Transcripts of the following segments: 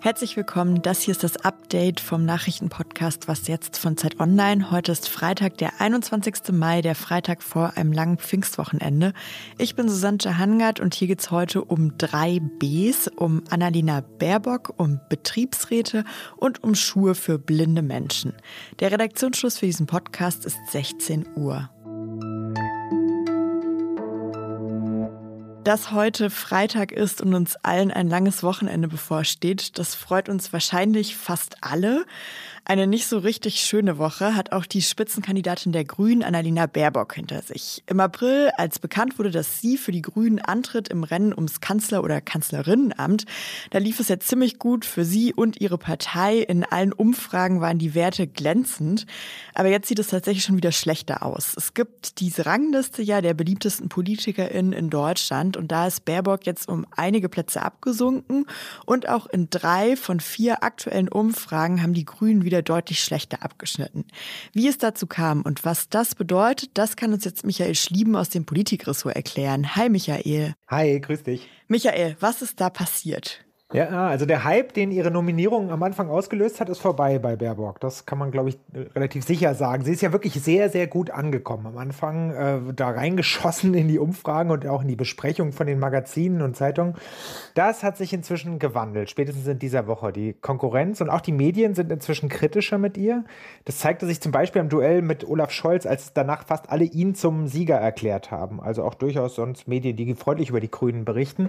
Herzlich willkommen. Das hier ist das Update vom Nachrichtenpodcast Was jetzt von Zeit Online. Heute ist Freitag, der 21. Mai, der Freitag vor einem langen Pfingstwochenende. Ich bin Susanne Hangard und hier geht es heute um drei Bs, um Annalena Baerbock, um Betriebsräte und um Schuhe für blinde Menschen. Der Redaktionsschluss für diesen Podcast ist 16 Uhr. Dass heute Freitag ist und uns allen ein langes Wochenende bevorsteht, das freut uns wahrscheinlich fast alle. Eine nicht so richtig schöne Woche hat auch die Spitzenkandidatin der Grünen, Annalena Baerbock, hinter sich. Im April, als bekannt wurde, dass sie für die Grünen antritt im Rennen ums Kanzler- oder Kanzlerinnenamt, da lief es ja ziemlich gut für sie und ihre Partei. In allen Umfragen waren die Werte glänzend. Aber jetzt sieht es tatsächlich schon wieder schlechter aus. Es gibt diese Rangliste ja der beliebtesten PolitikerInnen in Deutschland und da ist Baerbock jetzt um einige Plätze abgesunken und auch in drei von vier aktuellen Umfragen haben die Grünen wieder wieder deutlich schlechter abgeschnitten. Wie es dazu kam und was das bedeutet, das kann uns jetzt Michael Schlieben aus dem Politikressort erklären. Hi Michael. Hi, grüß dich. Michael, was ist da passiert? Ja, also der Hype, den ihre Nominierung am Anfang ausgelöst hat, ist vorbei bei Baerbock. Das kann man, glaube ich, relativ sicher sagen. Sie ist ja wirklich sehr, sehr gut angekommen. Am Anfang äh, da reingeschossen in die Umfragen und auch in die Besprechung von den Magazinen und Zeitungen. Das hat sich inzwischen gewandelt, spätestens in dieser Woche. Die Konkurrenz und auch die Medien sind inzwischen kritischer mit ihr. Das zeigte sich zum Beispiel im Duell mit Olaf Scholz, als danach fast alle ihn zum Sieger erklärt haben. Also auch durchaus sonst Medien, die freundlich über die Grünen berichten.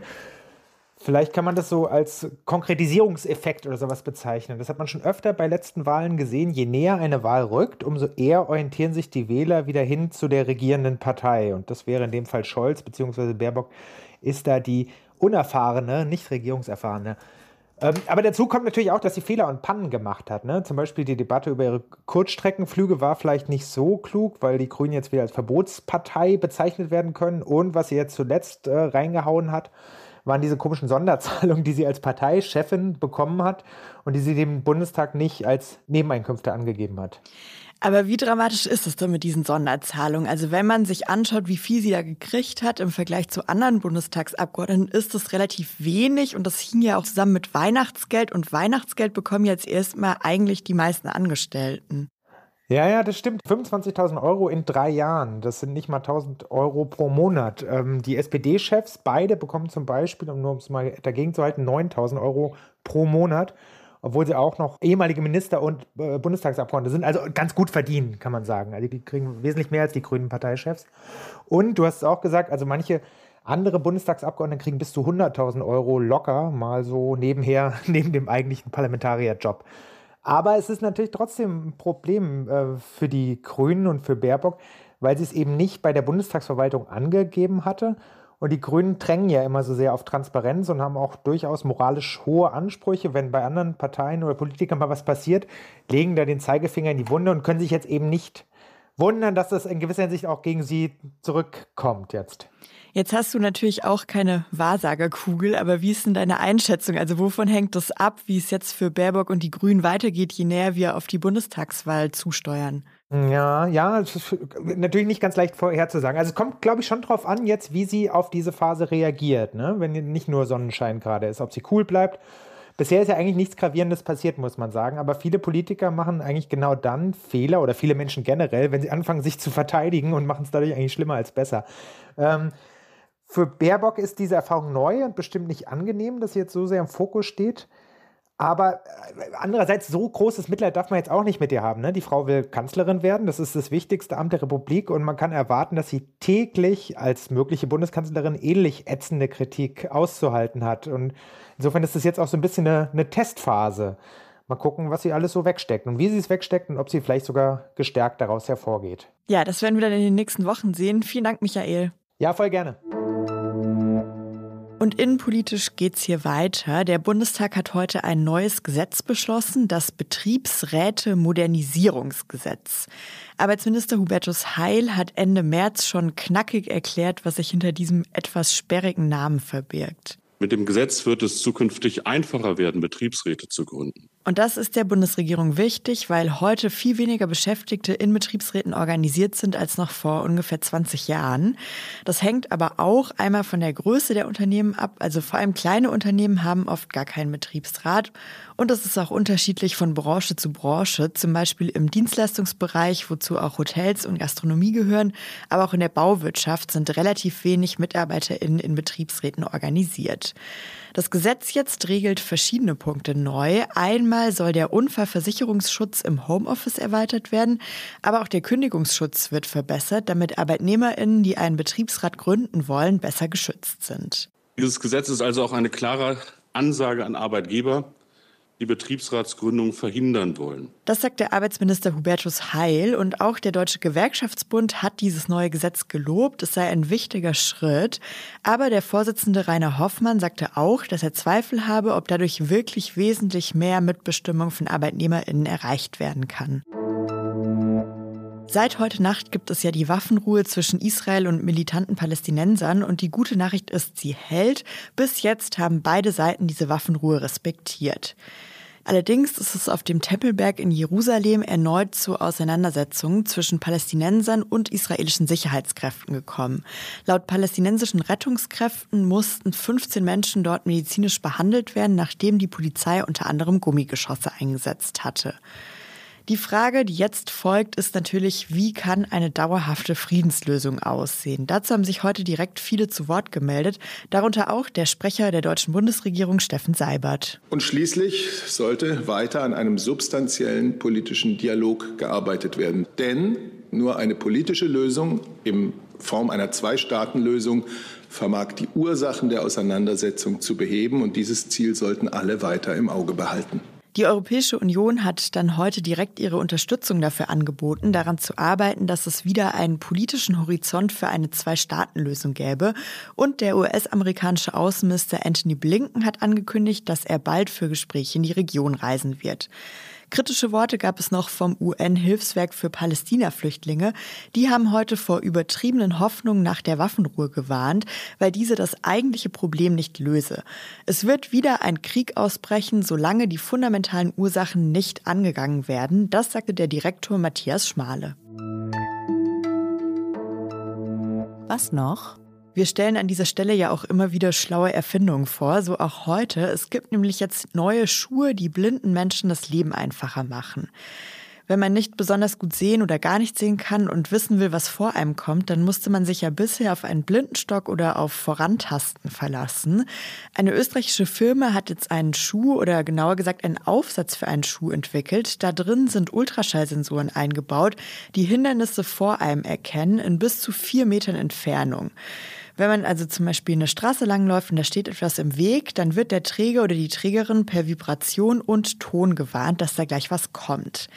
Vielleicht kann man das so als Konkretisierungseffekt oder sowas bezeichnen. Das hat man schon öfter bei letzten Wahlen gesehen. Je näher eine Wahl rückt, umso eher orientieren sich die Wähler wieder hin zu der regierenden Partei. Und das wäre in dem Fall Scholz bzw. Baerbock, ist da die unerfahrene, nicht regierungserfahrene. Ähm, aber dazu kommt natürlich auch, dass sie Fehler und Pannen gemacht hat. Ne? Zum Beispiel die Debatte über ihre Kurzstreckenflüge war vielleicht nicht so klug, weil die Grünen jetzt wieder als Verbotspartei bezeichnet werden können. Und was sie jetzt zuletzt äh, reingehauen hat, waren diese komischen Sonderzahlungen, die sie als Parteichefin bekommen hat und die sie dem Bundestag nicht als Nebeneinkünfte angegeben hat. Aber wie dramatisch ist es denn mit diesen Sonderzahlungen? Also wenn man sich anschaut, wie viel sie da gekriegt hat im Vergleich zu anderen Bundestagsabgeordneten, ist das relativ wenig und das hing ja auch zusammen mit Weihnachtsgeld und Weihnachtsgeld bekommen jetzt erstmal eigentlich die meisten Angestellten. Ja, ja, das stimmt. 25.000 Euro in drei Jahren, das sind nicht mal 1.000 Euro pro Monat. Ähm, die SPD-Chefs, beide bekommen zum Beispiel, um nur um es mal dagegen zu halten, 9.000 Euro pro Monat, obwohl sie auch noch ehemalige Minister und äh, Bundestagsabgeordnete sind. Also ganz gut verdienen, kann man sagen. Also die kriegen wesentlich mehr als die grünen Parteichefs. Und du hast es auch gesagt, also manche andere Bundestagsabgeordnete kriegen bis zu 100.000 Euro locker, mal so nebenher, neben dem eigentlichen Parlamentarierjob. Aber es ist natürlich trotzdem ein Problem äh, für die Grünen und für Baerbock, weil sie es eben nicht bei der Bundestagsverwaltung angegeben hatte. Und die Grünen drängen ja immer so sehr auf Transparenz und haben auch durchaus moralisch hohe Ansprüche. Wenn bei anderen Parteien oder Politikern mal was passiert, legen da den Zeigefinger in die Wunde und können sich jetzt eben nicht wundern, dass das in gewisser Hinsicht auch gegen sie zurückkommt jetzt. Jetzt hast du natürlich auch keine Wahrsagerkugel, aber wie ist denn deine Einschätzung? Also wovon hängt das ab, wie es jetzt für Baerbock und die Grünen weitergeht, je näher wir auf die Bundestagswahl zusteuern? Ja, ja, es ist natürlich nicht ganz leicht vorherzusagen. Also es kommt, glaube ich, schon darauf an, jetzt, wie sie auf diese Phase reagiert, ne? wenn nicht nur Sonnenschein gerade ist, ob sie cool bleibt. Bisher ist ja eigentlich nichts Gravierendes passiert, muss man sagen. Aber viele Politiker machen eigentlich genau dann Fehler oder viele Menschen generell, wenn sie anfangen, sich zu verteidigen und machen es dadurch eigentlich schlimmer als besser. Ähm, für Baerbock ist diese Erfahrung neu und bestimmt nicht angenehm, dass sie jetzt so sehr im Fokus steht. Aber äh, andererseits, so großes Mitleid darf man jetzt auch nicht mit ihr haben. Ne? Die Frau will Kanzlerin werden, das ist das wichtigste Amt der Republik und man kann erwarten, dass sie täglich als mögliche Bundeskanzlerin ähnlich ätzende Kritik auszuhalten hat. Und insofern ist das jetzt auch so ein bisschen eine, eine Testphase. Mal gucken, was sie alles so wegsteckt und wie sie es wegsteckt und ob sie vielleicht sogar gestärkt daraus hervorgeht. Ja, das werden wir dann in den nächsten Wochen sehen. Vielen Dank, Michael. Ja, voll gerne. Und innenpolitisch geht es hier weiter. Der Bundestag hat heute ein neues Gesetz beschlossen, das Betriebsräte-Modernisierungsgesetz. Arbeitsminister Hubertus Heil hat Ende März schon knackig erklärt, was sich hinter diesem etwas sperrigen Namen verbirgt. Mit dem Gesetz wird es zukünftig einfacher werden, Betriebsräte zu gründen. Und das ist der Bundesregierung wichtig, weil heute viel weniger Beschäftigte in Betriebsräten organisiert sind als noch vor ungefähr 20 Jahren. Das hängt aber auch einmal von der Größe der Unternehmen ab. Also vor allem kleine Unternehmen haben oft gar keinen Betriebsrat. Und das ist auch unterschiedlich von Branche zu Branche. Zum Beispiel im Dienstleistungsbereich, wozu auch Hotels und Gastronomie gehören. Aber auch in der Bauwirtschaft sind relativ wenig MitarbeiterInnen in Betriebsräten organisiert. Das Gesetz jetzt regelt verschiedene Punkte neu. Einmal soll der Unfallversicherungsschutz im Homeoffice erweitert werden, aber auch der Kündigungsschutz wird verbessert, damit Arbeitnehmerinnen, die einen Betriebsrat gründen wollen, besser geschützt sind. Dieses Gesetz ist also auch eine klare Ansage an Arbeitgeber, die Betriebsratsgründung verhindern wollen. Das sagt der Arbeitsminister Hubertus Heil und auch der Deutsche Gewerkschaftsbund hat dieses neue Gesetz gelobt. Es sei ein wichtiger Schritt. Aber der Vorsitzende Rainer Hoffmann sagte auch, dass er Zweifel habe, ob dadurch wirklich wesentlich mehr Mitbestimmung von ArbeitnehmerInnen erreicht werden kann. Seit heute Nacht gibt es ja die Waffenruhe zwischen Israel und militanten Palästinensern und die gute Nachricht ist, sie hält. Bis jetzt haben beide Seiten diese Waffenruhe respektiert. Allerdings ist es auf dem Tempelberg in Jerusalem erneut zu Auseinandersetzungen zwischen Palästinensern und israelischen Sicherheitskräften gekommen. Laut palästinensischen Rettungskräften mussten 15 Menschen dort medizinisch behandelt werden, nachdem die Polizei unter anderem Gummigeschosse eingesetzt hatte. Die Frage, die jetzt folgt, ist natürlich, wie kann eine dauerhafte Friedenslösung aussehen? Dazu haben sich heute direkt viele zu Wort gemeldet, darunter auch der Sprecher der deutschen Bundesregierung Steffen Seibert. Und schließlich sollte weiter an einem substanziellen politischen Dialog gearbeitet werden. Denn nur eine politische Lösung in Form einer Zwei-Staaten-Lösung vermag die Ursachen der Auseinandersetzung zu beheben. Und dieses Ziel sollten alle weiter im Auge behalten. Die Europäische Union hat dann heute direkt ihre Unterstützung dafür angeboten, daran zu arbeiten, dass es wieder einen politischen Horizont für eine Zwei-Staaten-Lösung gäbe. Und der US-amerikanische Außenminister Anthony Blinken hat angekündigt, dass er bald für Gespräche in die Region reisen wird. Kritische Worte gab es noch vom UN-Hilfswerk für Palästina-Flüchtlinge. Die haben heute vor übertriebenen Hoffnungen nach der Waffenruhe gewarnt, weil diese das eigentliche Problem nicht löse. Es wird wieder ein Krieg ausbrechen, solange die fundamentalen Ursachen nicht angegangen werden. Das sagte der Direktor Matthias Schmale. Was noch? Wir stellen an dieser Stelle ja auch immer wieder schlaue Erfindungen vor, so auch heute. Es gibt nämlich jetzt neue Schuhe, die blinden Menschen das Leben einfacher machen. Wenn man nicht besonders gut sehen oder gar nicht sehen kann und wissen will, was vor einem kommt, dann musste man sich ja bisher auf einen Blindenstock oder auf Vorantasten verlassen. Eine österreichische Firma hat jetzt einen Schuh oder genauer gesagt einen Aufsatz für einen Schuh entwickelt. Da drin sind Ultraschallsensoren eingebaut, die Hindernisse vor einem erkennen in bis zu vier Metern Entfernung. Wenn man also zum Beispiel eine Straße langläuft und da steht etwas im Weg, dann wird der Träger oder die Trägerin per Vibration und Ton gewarnt, dass da gleich was kommt.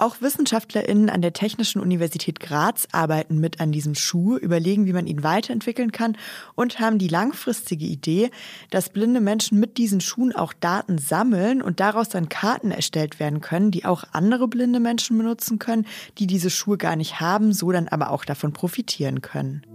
Auch WissenschaftlerInnen an der Technischen Universität Graz arbeiten mit an diesem Schuh, überlegen, wie man ihn weiterentwickeln kann und haben die langfristige Idee, dass blinde Menschen mit diesen Schuhen auch Daten sammeln und daraus dann Karten erstellt werden können, die auch andere blinde Menschen benutzen können, die diese Schuhe gar nicht haben, so dann aber auch davon profitieren können.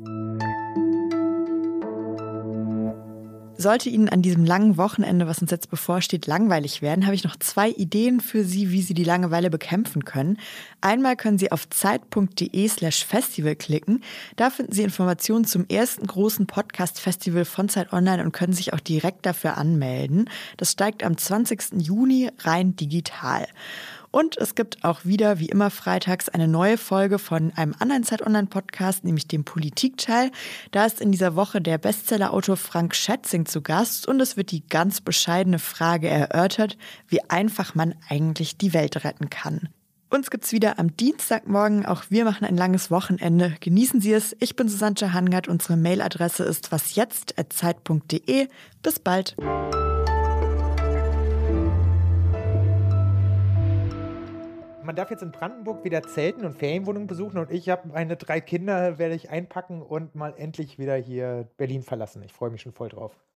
Sollte Ihnen an diesem langen Wochenende, was uns jetzt bevorsteht, langweilig werden, habe ich noch zwei Ideen für Sie, wie Sie die Langeweile bekämpfen können. Einmal können Sie auf zeit.de slash festival klicken. Da finden Sie Informationen zum ersten großen Podcast-Festival von Zeit Online und können sich auch direkt dafür anmelden. Das steigt am 20. Juni rein digital. Und es gibt auch wieder, wie immer, freitags eine neue Folge von einem anderen Zeit Online Podcast, nämlich dem Politikteil. Da ist in dieser Woche der Bestsellerautor Frank Schätzing zu Gast und es wird die ganz bescheidene Frage erörtert, wie einfach man eigentlich die Welt retten kann. Uns gibt's wieder am Dienstagmorgen. Auch wir machen ein langes Wochenende. Genießen Sie es. Ich bin Susanne Hangard. Unsere Mailadresse ist wasjetzt.zeit.de. Bis bald. Man darf jetzt in Brandenburg wieder zelten und Ferienwohnungen besuchen und ich habe meine drei Kinder, werde ich einpacken und mal endlich wieder hier Berlin verlassen. Ich freue mich schon voll drauf.